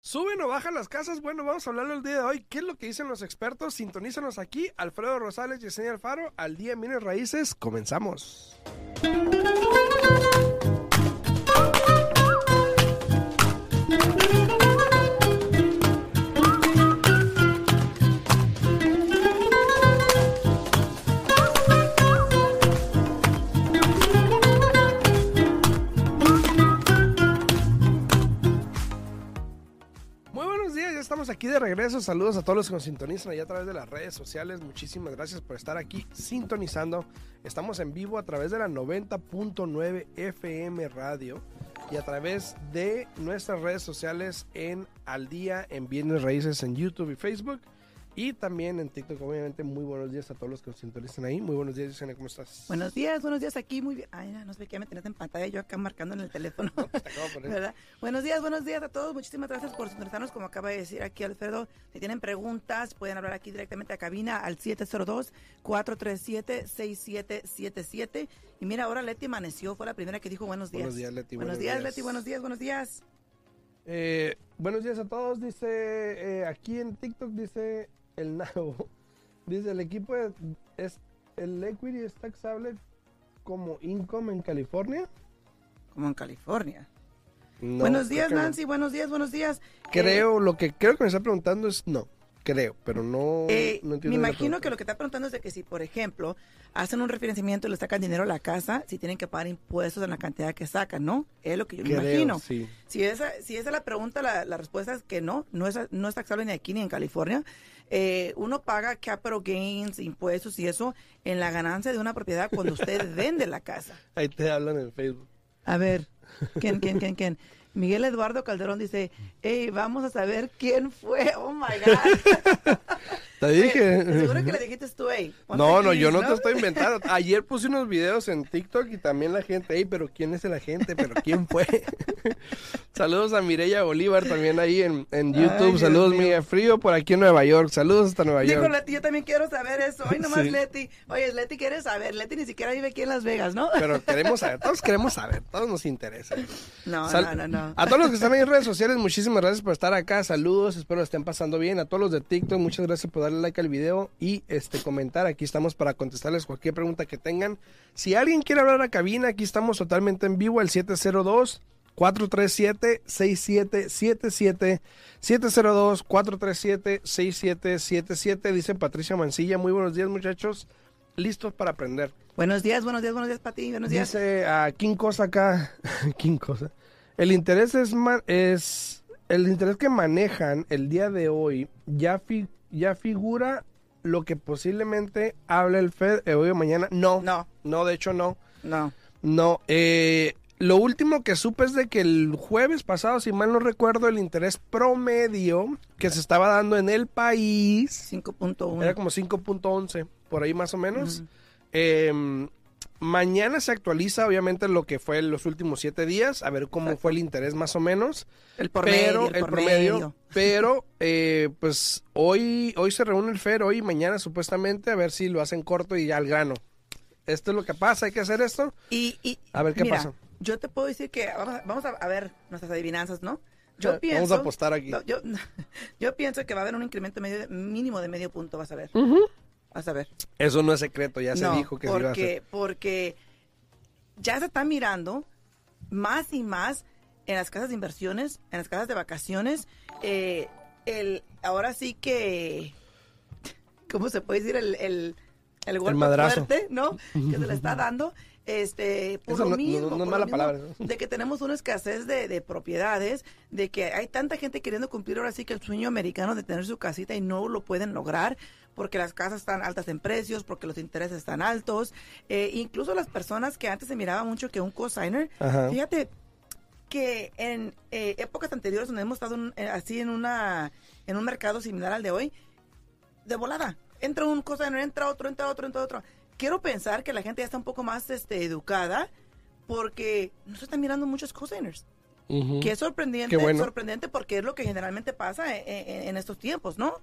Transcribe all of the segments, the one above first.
¿Suben o bajan las casas? Bueno, vamos a hablarlo el día de hoy. ¿Qué es lo que dicen los expertos? Sintonízanos aquí. Alfredo Rosales y Yesenia Alfaro. Al día en bienes raíces. Comenzamos. Aquí de regreso. Saludos a todos los que nos sintonizan allá a través de las redes sociales. Muchísimas gracias por estar aquí sintonizando. Estamos en vivo a través de la 90.9 FM Radio y a través de nuestras redes sociales en Al Día en Bienes Raíces en YouTube y Facebook. Y también en TikTok, obviamente, muy buenos días a todos los que nos sintonizan ahí. Muy buenos días, Yesenia, ¿cómo estás? Buenos días, buenos días aquí, muy bien. Ay, no sé qué me tenías en pantalla, yo acá marcando en el teléfono. Te acabo de poner. ¿Verdad? Buenos días, buenos días a todos. Muchísimas gracias por sintonizarnos, como acaba de decir aquí Alfredo. Si tienen preguntas, pueden hablar aquí directamente a cabina al 702-437-6777. Y mira, ahora Leti amaneció, fue la primera que dijo buenos días. Buenos días, Leti, Buenos, buenos días, días. Leti, buenos días, buenos días. Eh, buenos días a todos, dice eh, aquí en TikTok, dice el Nabo. Dice, el equipo es, es- el equity es taxable como income en California. Como en California. No, buenos días, no. Nancy, buenos días, buenos días. Creo, lo que creo que me está preguntando es no, creo, pero no, Eh, no me entiendo. la imagino que lo que está preguntando es de que si, por ejemplo, hacen un referenciamiento y le sacan dinero a la casa, si tienen que pagar impuestos en la cantidad que sacan, ¿no? Es lo que yo me imagino. sí. Si esa, si esa es la pregunta, la, la respuesta es que no, no es, no es taxable ni aquí ni en California. Eh, uno paga capital gains, impuestos y eso en la ganancia de una propiedad cuando usted vende la casa. Ahí te hablan en Facebook. A ver, ¿quién, quién, quién, quién? Miguel Eduardo Calderón dice, hey, vamos a saber quién fue. Oh my God. Te Oye, dije. Seguro que le dijiste tú, hey. No, no, yo no te estoy inventando. Ayer puse unos videos en TikTok y también la gente, hey, pero ¿quién es el agente? ¿Pero quién fue? Saludos a Mireya Bolívar también ahí en, en YouTube. Saludos. Miguel Frío, por aquí en Nueva York. Saludos hasta Nueva Dijo York. Leti, yo también quiero saber eso. Hoy nomás Sí. Leti. Oye, Leti quiere saber. Leti ni siquiera vive aquí en Las Vegas, ¿no? Pero queremos saber, todos queremos saber, todos nos interesa. No, Sal- no, no, no. A todos los que están ahí en redes sociales, muchísimas gracias por estar acá. Saludos, espero estén pasando bien. A todos los de TikTok, muchas gracias por darle like al video y este comentar. Aquí estamos para contestarles cualquier pregunta que tengan. Si alguien quiere hablar a cabina, aquí estamos totalmente en vivo, el 702 437 6777 702 437 6777 dice Patricia Mancilla. Muy buenos días, muchachos. Listos para aprender. Buenos días, buenos días, buenos días, Pati. Buenos días. Dice a King Cosa acá, King Cosa. El interés es, es el interés que manejan el día de hoy ya fi- ya figura lo que posiblemente hable el Fed hoy o mañana. No, No. no, de hecho no, No. no. Eh, lo último que supe es de que el jueves pasado, si mal no recuerdo, el interés promedio que se estaba dando en el país 5.1. era como 5.11, por ahí más o menos. Eh, mañana se actualiza, obviamente, lo que fue los últimos siete días, a ver cómo Exacto. fue el interés más o menos. El por medio, pero el promedio, medio. pero eh, pues hoy, hoy se reúne el FER, hoy y mañana supuestamente, a ver si lo hacen corto y ya al grano. Esto es lo que pasa, hay que hacer esto. Y, y A ver qué mira, pasa. Yo te puedo decir que vamos a, vamos a- ver nuestras adivinanzas, ¿no? Yo Vamos pienso. a apostar aquí. no, yo, yo pienso que va a haber un incremento medio- mínimo de medio punto, vas a ver. Vas a ver. Eso no es secreto, ya se dijo que se iba a hacer. porque, porque ya se está mirando más y más en las casas de inversiones, en las casas de vacaciones. eh, el, ahora sí que, ¿cómo se puede decir? El, el, el golpe madrazo. fuerte, ¿no? Que se le está dando. Este, por Eso lo no- mismo, no es por lo mala mismo palabra, ¿no? de que tenemos una escasez de, de propiedades, de que hay tanta gente queriendo cumplir ahora sí que el sueño americano de tener su casita y no lo pueden lograr porque las casas están altas en precios, porque los intereses están altos. Eh, incluso las personas que antes se miraba mucho que un cosigner, Ajá. fíjate que en eh, épocas anteriores donde hemos estado en- eh, así en una en un mercado similar al de hoy, de volada, entra un cosigner, entra otro, entra otro, entra otro. Quiero pensar que la gente ya está un poco más este, educada porque no se están mirando muchos cosigners. Ujú. Que es sorprendente, bueno. sorprendente porque es lo que generalmente pasa en, en- en estos tiempos, ¿no?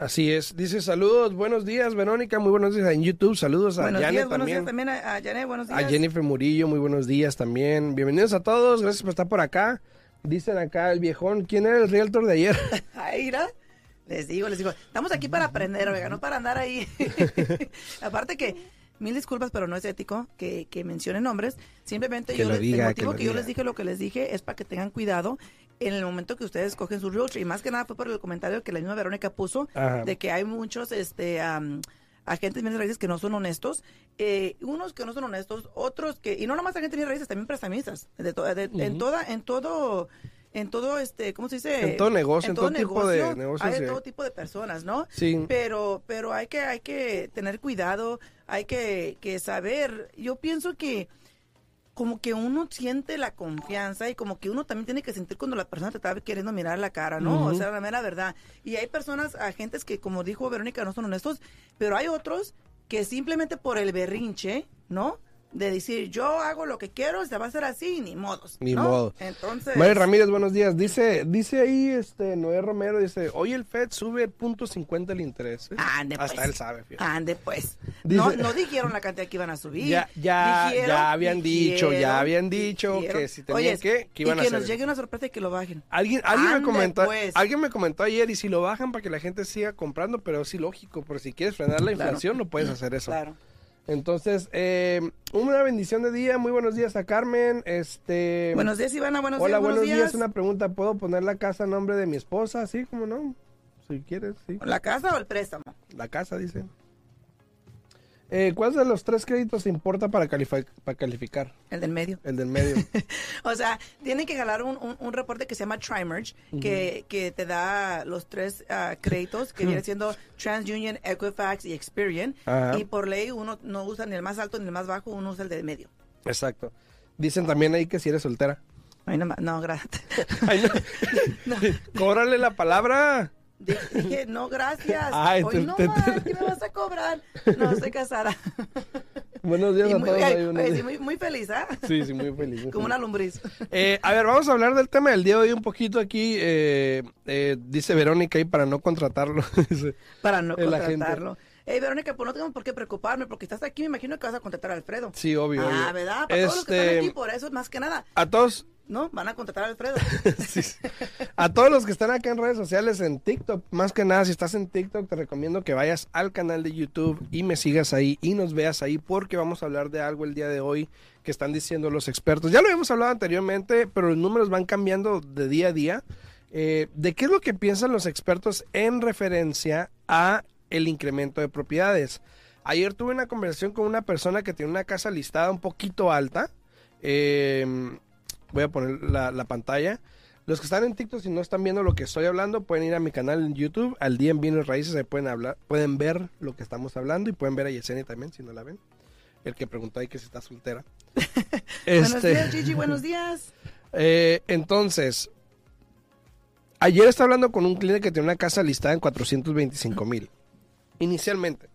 Así es. Dice saludos, buenos días, Verónica, muy buenos días en YouTube. Saludos a Buenos Janet días, buenos también. días también a, a Janet, buenos días. A Jennifer Murillo, muy buenos días también. Bienvenidos a todos, gracias por estar por acá. Dicen acá el viejón, ¿quién era el realtor de ayer? Ay, mira. Les digo, les digo, estamos aquí para aprender, oiga, no para andar ahí. Aparte que, mil disculpas, pero no es ético que, que mencione nombres. Simplemente Que yo les, diga, el motivo que yo diga. les dije lo que les dije es para que tengan cuidado en el momento que ustedes cogen su realtor. Y más que nada fue por el comentario que la misma Verónica puso Ajá. de que hay muchos este am, agentes de bienes raíces que no son honestos. Eh, unos que no son honestos, otros que, y no nomás agentes de bienes raíces, también prestamistas. De to- de- En toda, en todo, en todo este, ¿cómo se dice? En todo negocio, en todo tipo de negocios, Hay sí. todo tipo de personas, ¿no? Sí. Pero, pero hay que, hay que tener cuidado, hay que, que saber. Yo pienso que como que uno siente la confianza y como que uno también tiene que sentir cuando la persona te está queriendo mirar la cara, ¿no? O sea, la mera verdad. Y hay personas, agentes que, como dijo Verónica, no son honestos, pero hay otros que simplemente por el berrinche, ¿no? De decir, yo hago lo que quiero, se va a hacer así, ni modos. Ni ¿no? modo. Entonces. Mari Ramírez, buenos días. Dice, dice ahí este Noé Romero, dice, hoy el FED sube punto .50 el interés. ¿eh? Ande, Hasta pues. él sabe, fíjate. Ande pues. Dice- no, no dijeron la cantidad que iban a subir. Ya, ya, Dijeron, ya habían dicho, ya habían dicho dijeron. que si tenían Oye, que, que iban y a que hacer nos llegue una sorpresa y que lo bajen. Alguien, alguien me comentó, pues. alguien me comentó ayer y si lo bajan para que la gente siga comprando, pero sí lógico, porque si quieres frenar la Claro. inflación no puedes hacer eso. Claro. Entonces, eh, una bendición de día, muy buenos días a Carmen, este, Buenos días, Ivana. Buenos hola, días. buenos días. una pregunta, ¿puedo poner la casa a nombre de mi esposa? Así como no, si quieres, sí, ¿La casa o el préstamo? la casa dice. Eh, ¿Cuál de los tres créditos importa para, calificar? El del medio. El del medio. O sea, tienen que jalar un, un, un reporte que se llama TriMerge, que, que te da los tres ah, créditos, que viene siendo TransUnion, Equifax y Experian. Y por ley uno no usa ni el más alto ni el más bajo, uno usa el del medio. Exacto. Dicen también ahí que si eres soltera. Ay, no, no gracias. Ay, no. Cóbrale la palabra. Di- Dije, no, gracias. Ay, Hoy te- no te- más, ¿qué me vas a cobrar? No, estoy casada. Buenos días Y a muy, todos. ay, ahí, buenos oye, sí, días. muy, muy feliz, ¿ah? Sí, sí, muy feliz. Como feliz. una lombriz. Eh, a ver, vamos a hablar del tema del día de hoy un poquito aquí. eh, eh, dice Verónica ahí para no contratarlo. Para no contratarlo. Hey, Verónica, pues no tengo por qué preocuparme, porque estás aquí, me imagino que vas a contratar a Alfredo. sí, obvio. Ah, obvio. ¿verdad? Para todos los que Este, están aquí, por eso, más que nada, A todos, ¿no? Van a contratar a Alfredo. a todos los que están acá en redes sociales, en TikTok, más que nada, si estás en TikTok, te recomiendo que vayas al canal de YouTube y me sigas ahí y nos veas ahí porque vamos a hablar de algo el día de hoy que están diciendo los expertos. Ya lo habíamos hablado anteriormente, pero los números van cambiando de día a día. Eh, ¿De qué es lo que piensan los expertos en referencia a el incremento de propiedades? Ayer tuve una conversación con una persona que tiene una casa listada un poquito alta. Eh, voy a poner la, la pantalla. Los que están en TikTok, si no están viendo lo que estoy hablando, pueden ir a mi canal en YouTube, al día en Bienes Raíces, ahí pueden hablar, pueden ver lo que estamos hablando y pueden ver a Yesenia también, si no la ven. El que preguntó ahí que si está soltera. Buenos Este, días, Gigi, buenos días. eh, entonces, ayer estaba hablando con un cliente que tiene una casa listada en 425 mil. Inicialmente.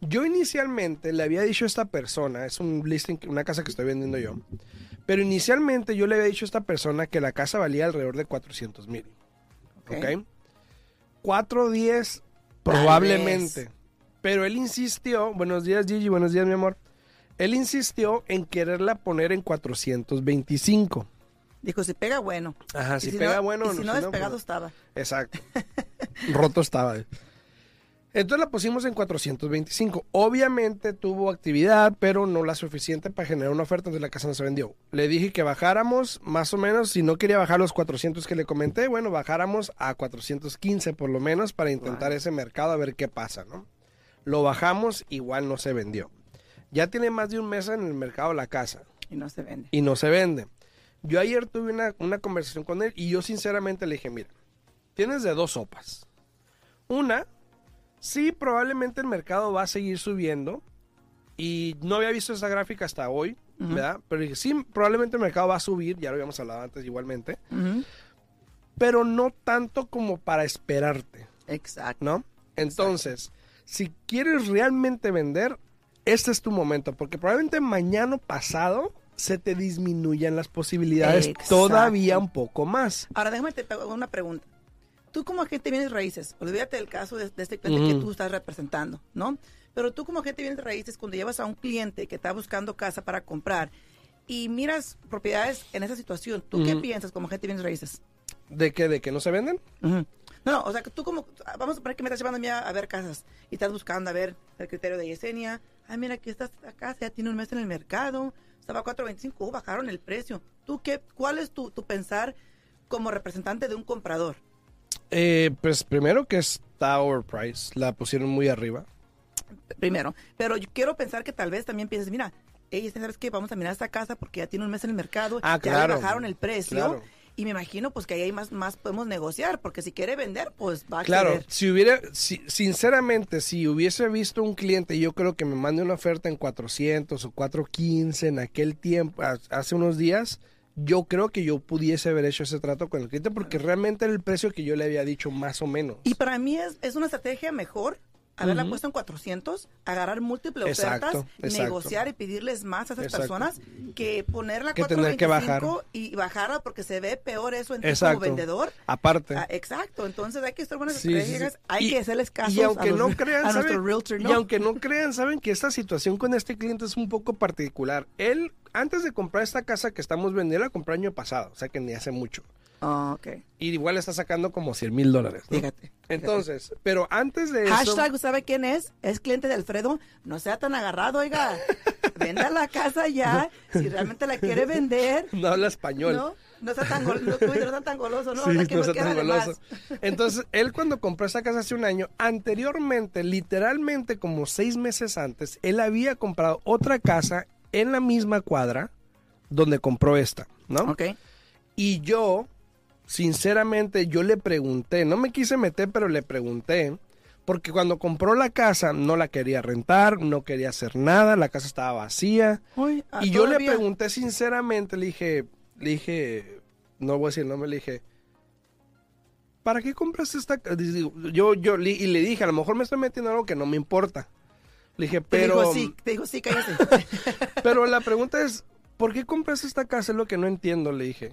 Yo inicialmente le había dicho a esta persona, es un listing, una casa que estoy vendiendo yo, pero inicialmente yo le había dicho a esta persona que la casa valía alrededor de 400 mil. Ok. ¿Ok? 410 probablemente. Pero él insistió, buenos días Gigi, buenos días mi amor. Él insistió en quererla poner en 425. Dijo, si pega, bueno. Ajá, si, no- pega bueno. Y si no, despegado pues, estaba. Exacto. Roto estaba. Entonces la pusimos en 425. Obviamente tuvo actividad, pero no la suficiente para generar una oferta, entonces la casa no se vendió. Le dije que bajáramos, más o menos, si no quería bajar los 400 que le comenté, bueno, bajáramos a 415 por lo menos para intentar ese mercado a ver qué pasa, ¿no? Lo bajamos, igual no se vendió. Ya tiene más de un mes en el mercado la casa Y no se vende. y no se vende. Yo ayer tuve una, una conversación con él y yo sinceramente le dije, mira, tienes de dos sopas. Una, sí, probablemente el mercado va a seguir subiendo y no había visto esa gráfica hasta hoy. ¿verdad? Pero dije, sí, probablemente el mercado va a subir, ya lo habíamos hablado antes igualmente, pero no tanto como para esperarte, Exacto. ¿no? Entonces, si quieres realmente vender, este es tu momento, porque probablemente mañana pasado se te disminuyan las posibilidades Exacto. todavía un poco más. Ahora déjame te hago una pregunta. Tú como agente bienes raíces, olvídate del caso de, de este cliente que tú estás representando, ¿no? Pero tú como agente bienes raíces, cuando llevas a un cliente que está buscando casa para comprar y miras propiedades en esa situación, ¿tú qué piensas como agente bienes raíces? ¿De qué? ¿De que no se venden? No, no, o sea, que tú como, vamos a suponer que me estás llevando a mí a, a ver casas y estás buscando a ver el criterio de Yesenia. Ah, mira, aquí está esta casa, ya tiene un mes en el mercado, estaba a 4.25, oh, bajaron el precio. ¿Tú qué, cuál es tu, tu pensar como representante de un comprador? Eh, pues primero que está overpriced, la pusieron muy arriba. Primero, pero yo quiero pensar que tal vez también pienses, mira, ella ¿sabes qué? Vamos a mirar esta casa porque ya tiene un mes en el mercado, Ah, ya claro. le bajaron el precio. Claro. Y me imagino pues que ahí hay más, más podemos negociar, porque si quiere vender, pues va a Claro, si hubiera, si, sinceramente, si hubiese visto un cliente, yo creo que me mande una oferta en 400 o 415 en aquel tiempo, ha- hace unos días, yo creo que yo pudiese haber hecho ese trato con el cliente porque realmente era el precio que yo le había dicho más o menos. Y para mí es, es una estrategia mejor haberla puesto en 400, agarrar múltiples Exacto, ofertas, exacto. negociar y pedirles más a esas Exacto. personas que ponerla a Que tener que 425 y bajarla porque se ve peor eso en como vendedor. Aparte. Ah, exacto, entonces hay que estar buenas Sí, sí, sí. estrategias, hay Y- que hacerles caso y aunque a, los- no crean, a nuestro ¿saben? realtor, Y aunque no crean, saben que esta situación con este cliente es un poco particular. Él, antes de comprar esta casa que estamos vendiendo, la compró año pasado, o sea que ni hace mucho. Ah, ok, Y igual está sacando como 100 mil dólares. ¿no? fíjate. Entonces, pero antes de eso... Hashtag, ¿sabe quién es? Es cliente de Alfredo. No sea tan agarrado, oiga. Venda la casa ya. Si realmente la quiere vender. No habla español. No, no sea tan, gol- no, tú dices, no sea tan goloso, ¿no? Sí, no sea tan goloso. Entonces, él cuando compró esta casa hace un año, anteriormente, literalmente como seis meses antes, él había comprado otra casa en la misma cuadra donde compró esta, ¿no? Ok. Y yo, sinceramente, yo le pregunté, no me quise meter, pero le pregunté, porque cuando compró la casa no la quería rentar, no quería hacer nada, la casa estaba vacía. Uy, ah, Y yo le pregunté sinceramente, le dije, le dije, no voy a decir el nombre, le dije, ¿para qué compraste esta ca-?" Digo, Yo, yo, y le dije, a lo mejor me estoy metiendo en algo que no me importa. Le dije, Te pero, dijo sí, te dijo sí, cállese. pero la pregunta es, ¿por qué compraste esta casa? Es lo que no entiendo, le dije.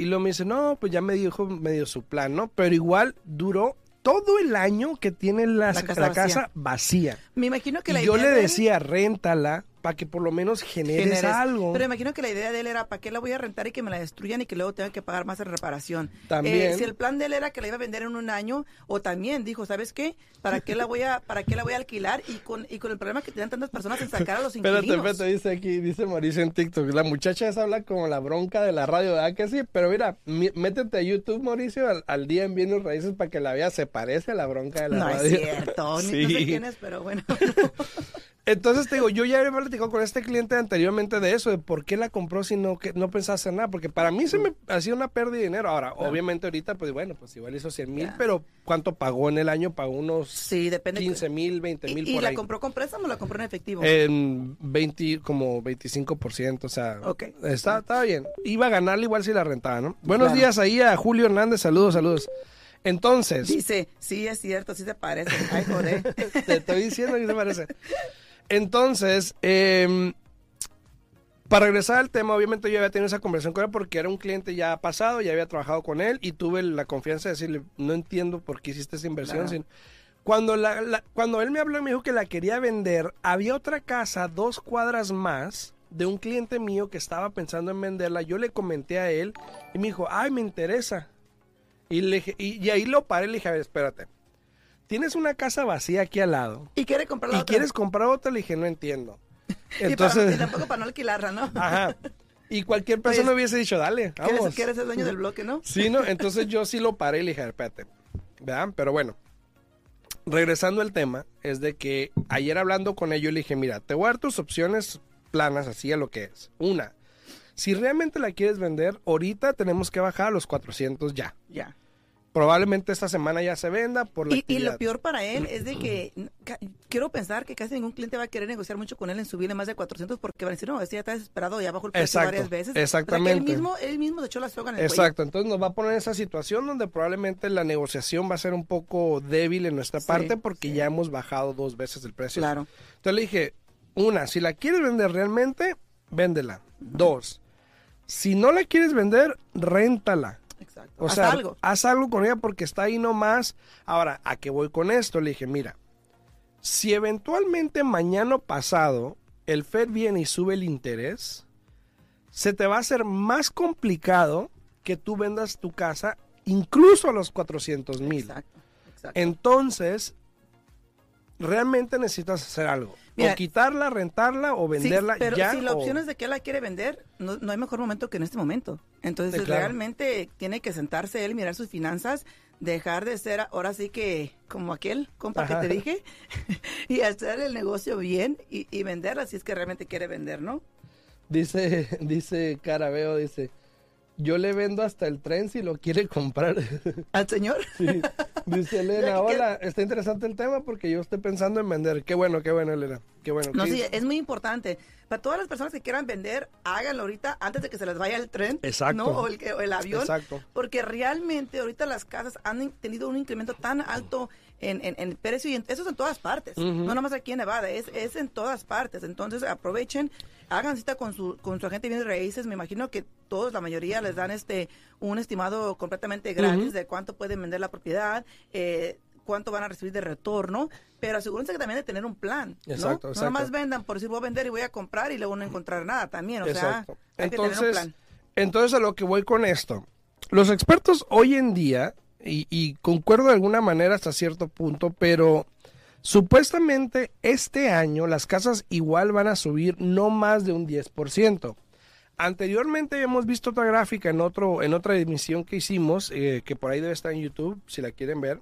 Y luego me dice, no, pues ya me dijo medio su plan, ¿no? Pero igual duró todo el año que tiene la, La casa la vacía. casa vacía. Me imagino que la Y yo idea le decía, réntala para que por lo menos generes, generes. algo. Pero imagino que la idea de él era, ¿para qué la voy a rentar y que me la destruyan y que luego tengan que pagar más en reparación? También. Eh, si el plan de él era que la iba a vender en un año, o también dijo, ¿sabes qué? ¿Para qué la voy a, para qué la voy a alquilar? Y con, y con el problema que tenían tantas personas en sacar a los Espérate, inquilinos. espérate, dice aquí, dice Mauricio en TikTok. La muchacha esa habla como la bronca de la radio, ¿verdad que sí? Pero mira, mi- métete a YouTube, Mauricio, al, al día en Bienes Raíces para que la veas. Se parece a la bronca de la No es radio. cierto, ni- no sé Sí. quién es, pero bueno. Entonces te digo, yo ya había platicado con este cliente anteriormente de eso, de por qué la compró si no, que, no pensaba hacer nada, porque para mí se me hacía una pérdida de dinero. Ahora, obviamente ahorita, pues bueno, pues igual hizo 100 mil, pero ¿cuánto pagó en el año? Pagó unos Sí, depende. 15 mil, 20 mil ¿Y, por la ahí. compró con préstamo o la compró en efectivo? En 20, como 25%, o sea, Ok. está, estaba bien. Iba a ganarle igual si la rentaba, ¿no? Buenos Claro. días ahí a Julio Hernández, saludos, saludos. Entonces, Dice, sí, es cierto, sí se parece. Ay, joder. te estoy diciendo que se parece. Entonces, em, para regresar al tema, obviamente yo había tenido esa conversación con él porque era un cliente ya pasado, ya había trabajado con él y tuve la confianza de decirle, no entiendo por qué hiciste esa inversión. Claro. Cuando, la- la- cuando él me habló y me dijo que la quería vender, había otra casa dos cuadras más de un cliente mío que estaba pensando en venderla. Yo le comenté a él y me dijo, ay, me interesa. Y, le y, y ahí lo paré y le dije, a ver, espérate. Tienes una casa vacía aquí al lado ¿Y quiere comprar la y otra? quieres comprar otra, le dije, no entiendo. Y para- Entonces, y tampoco para no alquilarla, ¿no? ajá. Y cualquier persona hubiese dicho, dale, ¿Quieres, vamos. quieres ser dueño del bloque, no? Sí, ¿no? Entonces yo sí lo paré y le dije, espérate. ¿Verdad? Pero bueno, regresando al tema, es de que ayer hablando con ellos le dije, mira, te voy a dar tus opciones planas, así a lo que es. Una, si realmente la quieres vender, ahorita tenemos que bajar a los 400 ya. Ya. Probablemente esta semana ya se venda por la Y, y lo peor para él es de que quiero pensar que casi ningún cliente va a querer negociar mucho con él en subirle más de 400 porque van a decir, no, este ya está desesperado, ya bajó el precio Exacto, varias veces. O sea, exactamente. él mismo, él mismo se echó la soga en el Exacto, entonces nos va a poner en esa situación donde probablemente la negociación va a ser un poco débil en nuestra Sí, parte porque sí. ya hemos bajado dos veces el precio. Claro. Entonces le dije, una, si la quieres vender realmente, véndela. Dos, si no la quieres vender, réntala. Exacto. O Haz sea, algo. haz algo con ella porque está ahí nomás. Ahora, ¿a qué voy con esto? Le dije, mira, si eventualmente mañana pasado el Fed viene y sube el interés, se te va a hacer más complicado que tú vendas tu casa incluso a los 400 mil. Entonces, realmente necesitas hacer algo. Mira, o quitarla, rentarla o venderla sí, pero ya. si la o- opción es de que él la quiere vender, no, no hay mejor momento que en este momento. Entonces, Sí, claro. realmente tiene que sentarse él, mirar sus finanzas, dejar de ser ahora sí que como aquel compa Ajá. que te dije, y hacer el negocio bien y, y venderla si es que realmente quiere vender, ¿no? Dice, dice Carabeo, dice, yo le vendo hasta el tren si lo quiere comprar. Al señor. Sí. Dice Elena, hola, está interesante el tema porque yo estoy pensando en vender. Qué bueno, qué bueno, Elena. Qué bueno. No, ¿Qué sí, es muy importante. Para todas las personas que quieran vender, háganlo ahorita antes de que se les vaya el tren. Exacto. ¿no? O, el, o el avión. Exacto. Porque realmente ahorita las casas han tenido un incremento tan alto en, en, en precio y en- eso es en todas partes. Ujú. No nada más aquí en Nevada, es, es en todas partes. Entonces aprovechen, hagan cita con su, con su agente de bienes raíces. Me imagino que todos, la mayoría, les dan este un estimado completamente gratis de cuánto pueden vender la propiedad. Eh, cuánto van a recibir de retorno, pero asegúrense que también de tener un plan, ¿no? Exacto, No exacto. nada más vendan por decir voy a vender y voy a comprar y luego no encontrar nada también, o sea, Exacto. hay que tener un Entonces, plan. entonces a lo que voy con esto. Los expertos hoy en día, y, y concuerdo de alguna manera hasta cierto punto, pero supuestamente este año las casas igual van a subir no más de un 10%. Anteriormente hemos visto otra gráfica en otro en otra emisión que hicimos, eh, que por ahí debe estar en YouTube, si la quieren ver,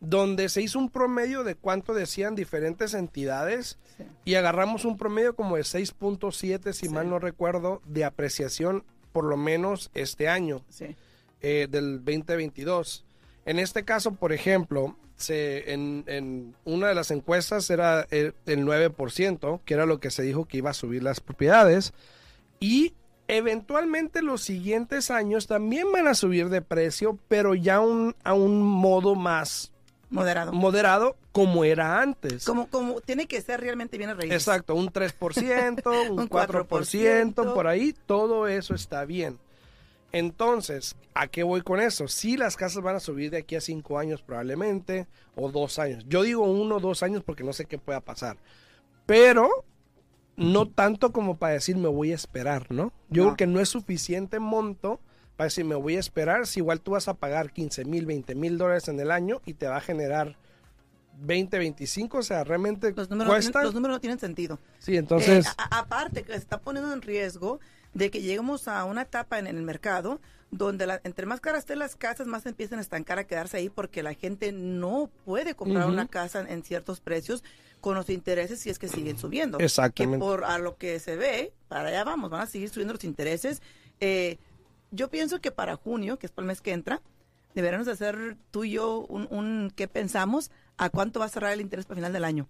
donde se hizo un promedio de cuánto decían diferentes entidades Sí. y agarramos un promedio como de 6.7, si Sí. mal no recuerdo, de apreciación por lo menos este año Sí. eh, del 2022. En este caso, por ejemplo, se, en, en una de las encuestas era el, el 9%, que era lo que se dijo que iba a subir las propiedades. Y eventualmente los siguientes años también van a subir de precio, pero ya un, a un modo más Moderado. moderado como era antes. Como, como tiene que ser realmente bien raíces. Exacto, un 3%, un Un 4%, 4%, por ahí, todo eso está bien. Entonces, ¿a qué voy con eso? Sí, las casas van a subir de aquí a cinco años probablemente, o dos años. Yo digo uno o dos años porque no sé qué pueda pasar. Pero no tanto como para decir me voy a esperar, ¿no? Yo No. creo que no es suficiente monto para decir me voy a esperar. Si igual tú vas a pagar 15 mil, 20 mil dólares en el año y te va a generar 20, 25, o sea, realmente Los números, no cuesta. tienen, los números no tienen sentido. Sí, entonces... Eh, a- aparte que se está poniendo en riesgo de que lleguemos a una etapa en, en el mercado donde la- entre más caras estén las casas, más empiezan a estancar, a quedarse ahí porque la gente no puede comprar una casa en, en ciertos precios con los intereses si es que siguen subiendo. Exactamente. Que por a lo que se ve, para allá vamos, van a seguir subiendo los intereses. Eh, yo pienso que para junio, que es para el mes que entra, deberíamos de hacer tú y yo un, un qué pensamos a cuánto va a cerrar el interés para final del año.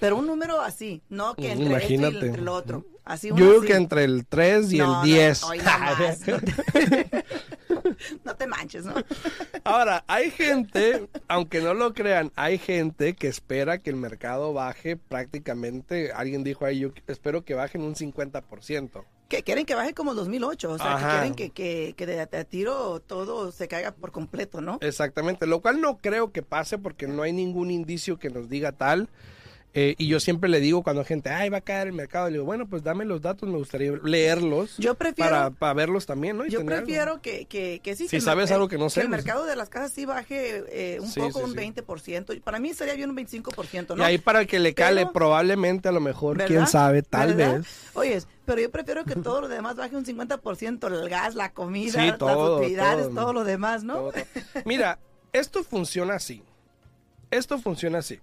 Pero un número así, no que entre esto y Imagínate. entre lo otro. Así Yo uno digo así. que entre el 3 y No, el no, 10. hoy no más, no, te, no te manches, ¿no? Ahora, hay gente, aunque no lo crean, hay gente que espera que el mercado baje prácticamente, alguien dijo ahí, yo espero que baje en un 50%. Que quieren que baje como el 2008, o sea, Ajá. que quieren que, que, que de, de tiro todo se caiga por completo, ¿no? Exactamente, lo cual no creo que pase porque no hay ningún indicio que nos diga tal. Eh, y yo siempre le digo cuando gente, ay, va a caer el mercado, le digo, bueno, pues dame los datos, me gustaría leerlos. Yo prefiero- Para, para verlos también, ¿no? Y Yo prefiero que, que, que sí. Si que sabes algo que no sé, el mercado de las casas sí baje eh, un Sí, poco, sí, un sí. 20%. Para mí sería bien un 25%, Y ¿no? ahí para el que le cale, Pero- probablemente a lo mejor, ¿Verdad? quién sabe, tal ¿Verdad? vez. Oye, pero yo prefiero que todo lo demás baje un 50%, el gas, la comida, Sí, las utilidades, todo. todo. lo demás, ¿no? Todo. Mira, esto funciona así. Esto funciona así.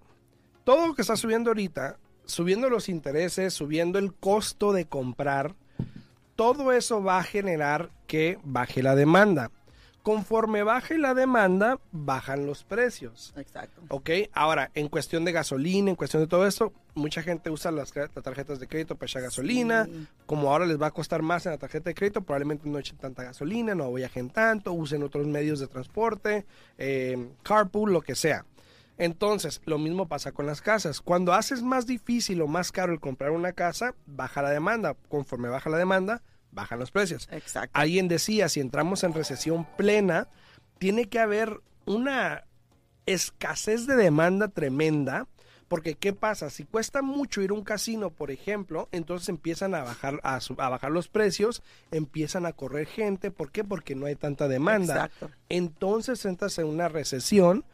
Todo lo que está subiendo ahorita, subiendo los intereses, subiendo el costo de comprar, todo eso va a generar que baje la demanda. Conforme baje la demanda, bajan los precios. Exacto. ¿Ok? Ahora, en cuestión de gasolina, en cuestión de todo eso, mucha gente usa las, tarjetas de crédito para echar gasolina. Sí. Como ahora les va a costar más en la tarjeta de crédito, probablemente no echen tanta gasolina, no viajen tanto, usen otros medios de transporte, eh, carpool, lo que sea. Entonces, lo mismo pasa con las casas. Cuando haces más difícil o más caro el comprar una casa, baja la demanda. Conforme baja la demanda, bajan los precios. Exacto. Alguien decía, si entramos en recesión plena, tiene que haber una escasez de demanda tremenda. Porque ¿qué pasa? Si cuesta mucho ir a un casino, por ejemplo, entonces empiezan a bajar, a, a bajar los precios, empiezan a correr gente. ¿Por qué? Porque no hay tanta demanda. Exacto. Entonces entras en una recesión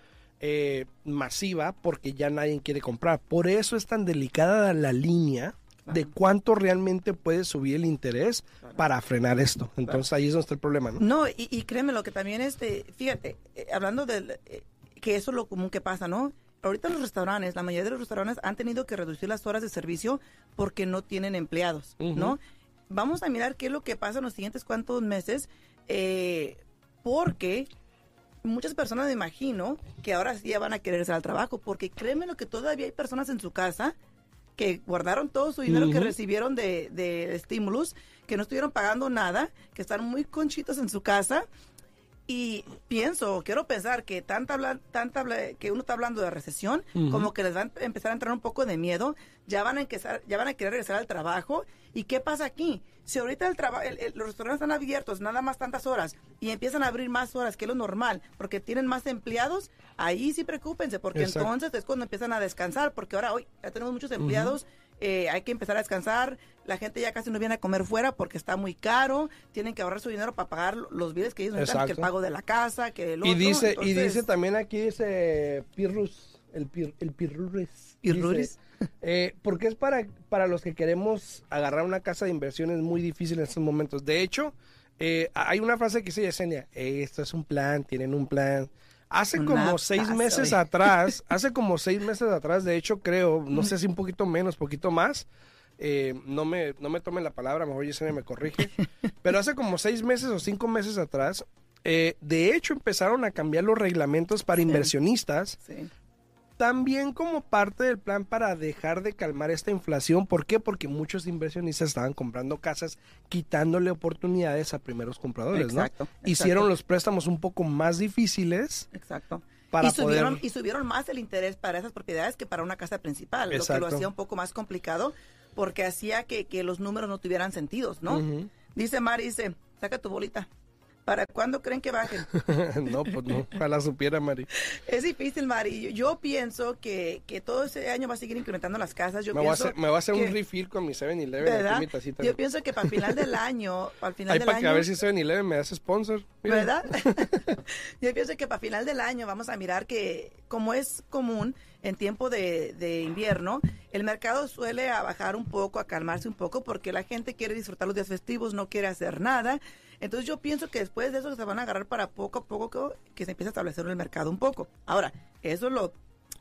eh, masiva porque ya nadie quiere comprar. Por eso es tan delicada la línea de cuánto realmente puede subir el interés para frenar esto. Entonces ahí es donde está el problema, ¿no? No, y, y créeme lo que también este, fíjate, eh, hablando del eh, que eso es lo común que pasa, ¿no? Ahorita los restaurantes, la mayoría de los restaurantes han tenido que reducir las horas de servicio porque no tienen empleados, ¿no? Vamos a mirar qué es lo que pasa en los siguientes cuantos meses, eh, porque muchas personas me imagino que ahora sí ya van a querer al trabajo, porque créeme lo que todavía hay personas en su casa que guardaron todo su dinero que recibieron de, de estímulos, que no estuvieron pagando nada, que están muy conchitos en su casa. Y pienso, quiero pensar que tanta habla, tanta habla- que uno está hablando de recesión, como que les va a empe- empezar a entrar un poco de miedo, ya van a empezar, ya van a querer regresar al trabajo. ¿Y qué pasa aquí? Si ahorita el trabajo, los restaurantes están abiertos nada más tantas horas y empiezan a abrir más horas, que lo normal, porque tienen más empleados, ahí sí preocúpense, porque Exacto. entonces es cuando empiezan a descansar, porque ahora hoy ya tenemos muchos empleados, eh, hay que empezar a descansar, la gente ya casi no viene a comer fuera porque está muy caro, tienen que ahorrar su dinero para pagar los biles que ellos necesitan, que el pago de la casa, que el Y dice, y dice también aquí dice Pirrus, el, pir, el Pirruris. ¿Pirruris? Dice, eh, porque es para, para los que queremos agarrar una casa de inversión es muy difícil en estos momentos. De hecho, eh, hay una frase que dice Yesenia, "Eh, esto es un plan, tienen un plan. Hace Una como seis casa, meses oye. atrás, hace como seis meses atrás, de hecho creo, no sé si un poquito menos, poquito más, eh, no, me, no me tomen la palabra, mejor Yesenia me corrige, pero hace como seis meses o cinco meses atrás, eh, de hecho empezaron a cambiar los reglamentos para Sí. inversionistas, Sí. también como parte del plan para dejar de calmar esta inflación. ¿Por qué? Porque muchos inversionistas estaban comprando casas, quitándole oportunidades a primeros compradores, ¿no? Exacto, exacto. Hicieron los préstamos un poco más difíciles Exacto. para y subieron, poder... y subieron más el interés para esas propiedades que para una casa principal, lo que lo hacía un poco más complicado porque hacía que, que los números no tuvieran sentidos, ¿no? Dice Mari, dice, saca tu bolita. ¿Para cuándo creen que bajen? no, pues no, ojalá supiera, Mari. es difícil, Mari. Yo, pienso que, que todo ese año va a seguir incrementando las casas. Yo Me voy, a pienso hacer, me voy a hacer que- un refill con mi 7-Eleven. ¿Verdad? aquí mi tacita. Yo pienso que para el final del año, para final Ahí del para que a año, ver si 7-Eleven me hace sponsor. Mira. ¿verdad? Yo pienso que para final del año vamos a mirar que, como es común en tiempo de, de invierno, el mercado suele a bajar un poco, a calmarse un poco, porque la gente quiere disfrutar los días festivos, no quiere hacer nada. Entonces yo pienso que después de eso se van a agarrar para poco a poco que, se empiece a establecer el mercado un poco. Ahora, eso es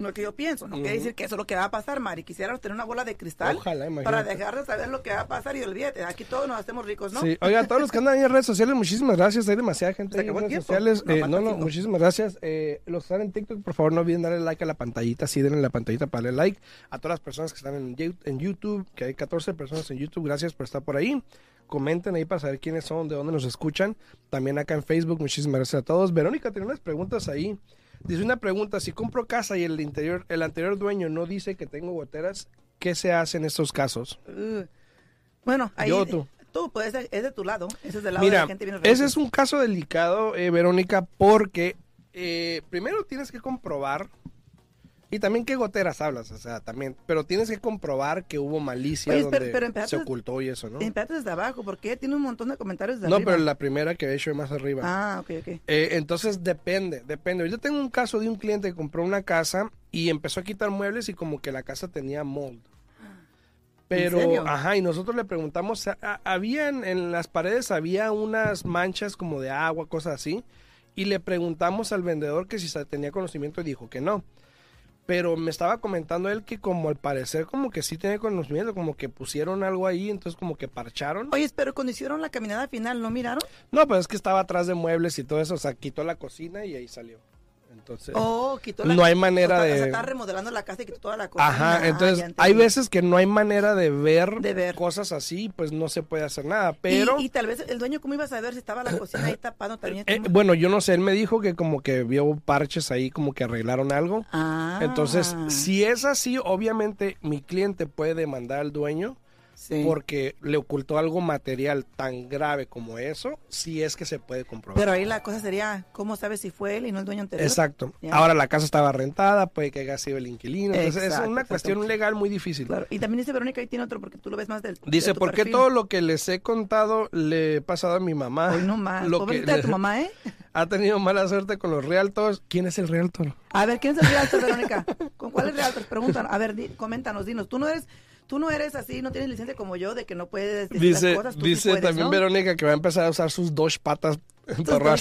lo, lo que yo pienso. No quiere decir que eso es lo que va a pasar, Mari. Quisiera tener una bola de cristal Ojalá, para dejar de saber lo que va a pasar y olvídate. Aquí todos nos hacemos ricos, ¿no? Sí, oiga, a todos los que andan ahí en redes sociales, muchísimas gracias. Hay demasiada gente en redes tiempo. sociales. No, Eh, no, no, muchísimas gracias. Eh, los que están en TikTok, por favor, no olviden darle like a la pantallita. Sí, denle la pantallita para darle like. A todas las personas que están en YouTube, que hay 14 personas en YouTube, gracias por estar por ahí. Comenten ahí para saber quiénes son, de dónde nos escuchan. También acá en Facebook, muchísimas gracias a todos. Verónica tiene unas preguntas ahí. Dice una pregunta, si compro casa y el interior, el anterior dueño no dice que tengo goteras, ¿qué se hace en estos casos? Uh, bueno, ahí Yo tú. tú puedes ser, es de tu lado, ese es del lado de Mira, la gente bien ese es un caso delicado, eh, Verónica, porque eh, primero tienes que comprobar, y también qué goteras hablas, o sea, también, pero tienes que comprobar que hubo malicia Oye, donde pero- pero empezaste- se ocultó y eso, ¿no? Empate desde abajo, porque tiene un montón de comentarios de No, arriba. pero la primera que he hecho es más arriba. Ah, ok, ok. Eh, entonces depende, depende. Yo tengo un caso de un cliente que compró una casa y empezó a quitar muebles y como que la casa tenía mold. Pero, ajá, y nosotros le preguntamos, habían en las paredes había unas manchas como de agua, cosas así, y le preguntamos al vendedor que si tenía conocimiento y dijo que no. Pero me estaba comentando él que como al parecer como que sí tiene conocimiento, como que pusieron algo ahí, entonces como que parcharon. Oye, pero cuando hicieron la caminada final, ¿no miraron? No, pero es que estaba atrás de muebles y todo eso, o sea, quitó la cocina y ahí salió. Entonces, Oh, quitó la... no hay manera o sea, de... o sea, está remodelando la casa y quitó toda la cosa. Ajá, entonces hay veces que no hay manera de ver, De ver. cosas así, pues no se puede hacer nada, pero... Y, y tal vez el dueño, ¿cómo iba a saber si estaba la cocina ahí tapando también? eh, bueno, yo no sé, él me dijo que como que vio parches ahí, como que arreglaron algo. ah. Entonces, si es así, obviamente mi cliente puede demandar al dueño Sí. porque le ocultó algo material tan grave como eso, si es que se puede comprobar. Pero ahí la cosa sería, ¿cómo sabes si fue él y no el dueño anterior? Exacto. Ya. Ahora la casa estaba rentada, puede que haya sido el inquilino. Entonces es una cuestión legal muy difícil. Claro. Y también dice Verónica, ahí tiene otro, porque tú lo ves más del de Dice, tu ¿por qué perfil". todo lo que les he contado le he pasado a mi mamá? Hoy no más. Lo que de le- tu mamá, ¿eh? ha tenido mala suerte con los realtors. ¿Quién es el realtor? A ver, ¿quién es el realtor, Verónica? ¿Con cuáles realtors? Preguntan. A ver, di- coméntanos, dinos. Tú no eres, tú no eres así, no tienes licencia como yo de que no puedes decir Dice, las cosas. Tú sí dice puedes, también ¿no? Verónica que va a empezar a usar sus dos patas para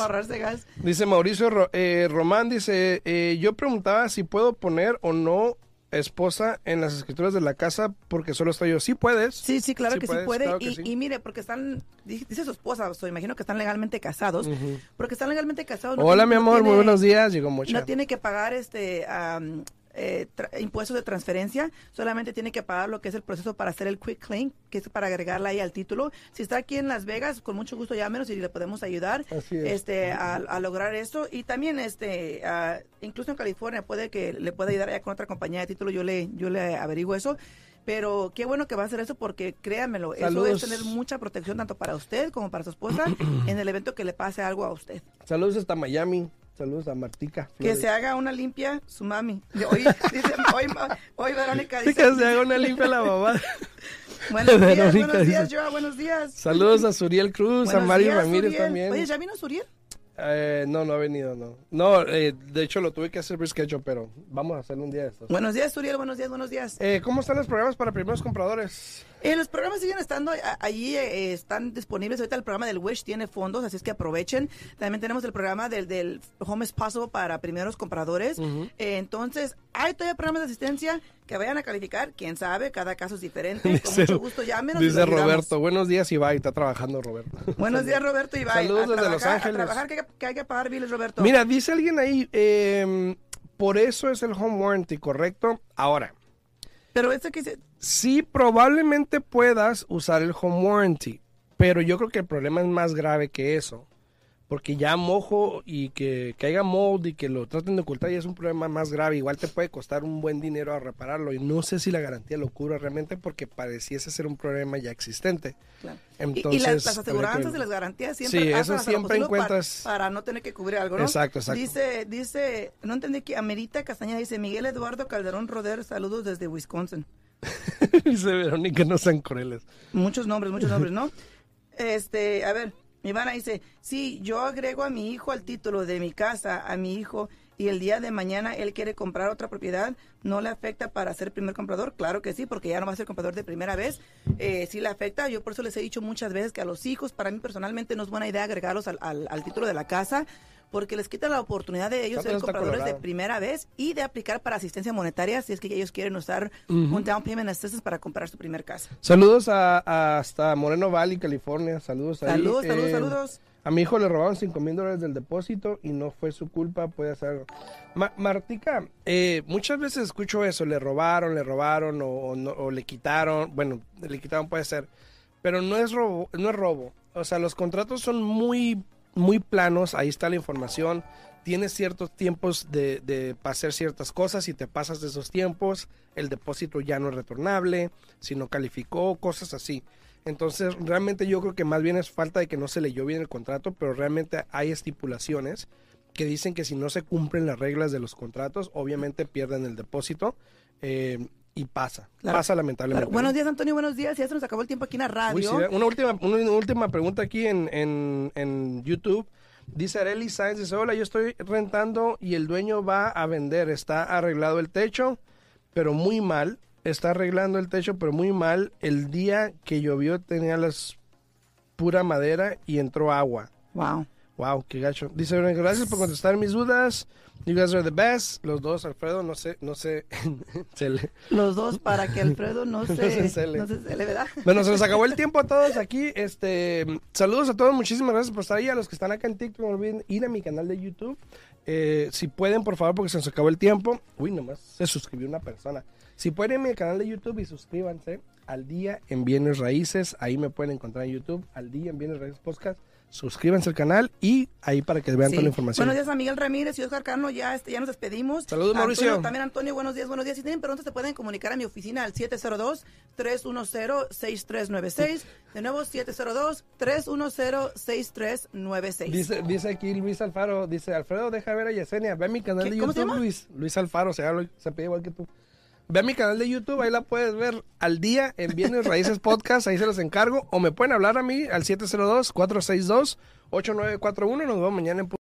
ahorrarse gas. Dice Mauricio eh, Román, dice, eh, yo preguntaba si puedo poner o no esposa en las escrituras de la casa porque solo estoy yo. Sí puedes. Sí, sí, claro Sí que puedes, sí puede. claro que y, sí. y mire, porque están, di- dice su esposa, o sea, imagino que están legalmente casados. Ujú. Porque están legalmente casados. Hola, mi no amor, muy buenos días. Llegó Mocha. No tiene que pagar este am, eh, impuestos de transferencia, solamente tiene que pagar lo que es el proceso para hacer el quick claim, que es para agregarla ahí al título. Si está aquí en Las Vegas, con mucho gusto llámenos y le podemos ayudar es. este a, a lograr esto y también este ah, incluso en California puede que le pueda ayudar allá con otra compañía de título, yo le yo le averiguo eso. Pero qué bueno que va a hacer eso porque créanmelo, Saludos. eso es tener mucha protección tanto para usted como para su esposa en el evento que le pase algo a usted. Saludos hasta Miami. Saludos a Martica. Que se haga una limpia su mami. Hoy, dice, hoy, hoy Verónica dice. que se haga una limpia la mamá. Buenos días, Verónica buenos días, Joa, buenos días. Saludos a Suriel Cruz, a Buenos Mari días, Ramírez Suriel. también. Oye, ¿ya vino Suriel? Eh, no, no ha venido, no. No, eh, de hecho lo tuve que hacer reschedule, pero vamos a hacerlo un día de estos. Buenos días, Suriel, buenos días, buenos días. Eh, ¿Cómo están los programas para primeros compradores? Eh, los programas siguen estando a- allí, eh, están disponibles. Ahorita el programa del Wish tiene fondos, así es que aprovechen. También tenemos el programa del, del Home is Possible para primeros compradores. Eh, entonces, hay todavía programas de asistencia que vayan a calificar. Quién sabe, cada caso es diferente. Con Dice- mucho gusto, llámenos. Dice. Roberto, buenos días Ibai, está trabajando Roberto. Buenos días, Roberto. Bye. Saludos A desde trabajar, Los a Ángeles. trabajar que, hay que- que hay que pagar biles, Roberto. Mira, dice alguien ahí, eh, por eso es el home warranty, ¿correcto? Ahora, Pero este que dice, sí, probablemente puedas usar el home warranty, pero yo creo que el problema es más grave que eso. Porque ya mojo y que caiga mold y que lo traten de ocultar ya es un problema más grave. Igual te puede costar un buen dinero a repararlo. Y no sé si la garantía lo cubra realmente porque pareciese ser un problema ya existente. Claro. Entonces, y, y las, que aseguranzas verlo. y las garantías siempre Sí, hacen eso siempre posible para- encuentras- para, no tener que cubrir algo, ¿no? Exacto, exacto. Dice, dice, no entendí que Amerita Castañeda dice Miguel Eduardo Calderón Roder, saludos desde Wisconsin. Dice Verónica, no sean crueles. Muchos nombres, muchos nombres, ¿no? Este, a ver, Ivana dice, sí, yo agrego a mi hijo al título de mi casa, a mi hijo, y el día de mañana él quiere comprar otra propiedad, ¿no le afecta para ser primer comprador? Claro que sí, porque ya no va a ser comprador de primera vez. Eh, sí le afecta, yo por eso les he dicho muchas veces que a los hijos, para mí personalmente no es buena idea agregarlos al, al- al título de la casa, porque les quita la oportunidad de ellos ser compradores de primera vez y de aplicar para asistencia monetaria si es que ellos quieren usar un down payment assistance para comprar su primer casa. Saludos a, a- hasta Moreno Valley, California. Saludos ahí. Saludos, saludos, Eh, saludos. A mi hijo le robaron 5 mil dólares del depósito y no fue su culpa, puede hacer algo. Ma- Martica, eh, muchas veces escucho eso, le robaron, le robaron o, o no- o le quitaron, bueno, le quitaron puede ser, pero no es robo, no es robo. O sea, los contratos son muy, muy planos, ahí está la información, tienes ciertos tiempos de, de hacer ciertas cosas, si te pasas de esos tiempos, el depósito ya no es retornable, si no calificó, cosas así. Entonces, realmente yo creo que más bien es falta de que no se leyó bien el contrato, pero realmente hay estipulaciones que dicen que si no se cumplen las reglas de los contratos, obviamente pierden el depósito eh, y pasa. Claro. Pasa lamentablemente. Claro. Buenos días, Antonio. Buenos días. Ya se nos acabó el tiempo aquí en la Uy, radio. sí, una, última, una última pregunta aquí en, en, en YouTube. Dice Arely Sainz, dice, hola, yo estoy rentando y el dueño va a vender. Está arreglado el techo, pero muy mal. Está arreglando el techo, pero muy mal. El día que llovió tenía las pura madera y entró agua. Wow. Wow, qué gacho. Dice, gracias por contestar mis dudas. You guys are the best. Los dos, Alfredo, no sé, no sé. Los dos para que Alfredo no se, No se cele. no se cele, ¿verdad? Bueno, se nos acabó el tiempo a todos aquí. Este, saludos a todos, muchísimas gracias por estar ahí. A los que están acá en TikTok, no olviden ir a mi canal de YouTube. Eh, si pueden, por favor, porque se nos acabó el tiempo. Uy, nomás se suscribió una persona. Si pueden ir a mi canal de YouTube y suscríbanse al día en Bienes Raíces. Ahí me pueden encontrar en YouTube, al día en Bienes Raíces Podcast. Suscríbanse al canal y ahí para que vean Sí. toda la información. Buenos días a Miguel Ramírez y Oscar Cano, ya, este, ya nos despedimos. Saludos, Mauricio. Antonio, también Antonio, buenos días, buenos días. Si tienen preguntas, se pueden comunicar a mi oficina al 702-310-6396. De nuevo, 702-310-6396. Dice, dice aquí Luis Alfaro, dice Alfredo, deja ver a Yesenia, ve a mi canal ¿Qué? de ¿Cómo se YouTube? Luis. Luis Alfaro, se, habla- se pide igual que tú. Ve a mi canal de YouTube, ahí la puedes ver al día en Bienes Raíces Podcast, ahí se los encargo. O me pueden hablar a mí al 702-462-8941. Nos vemos mañana en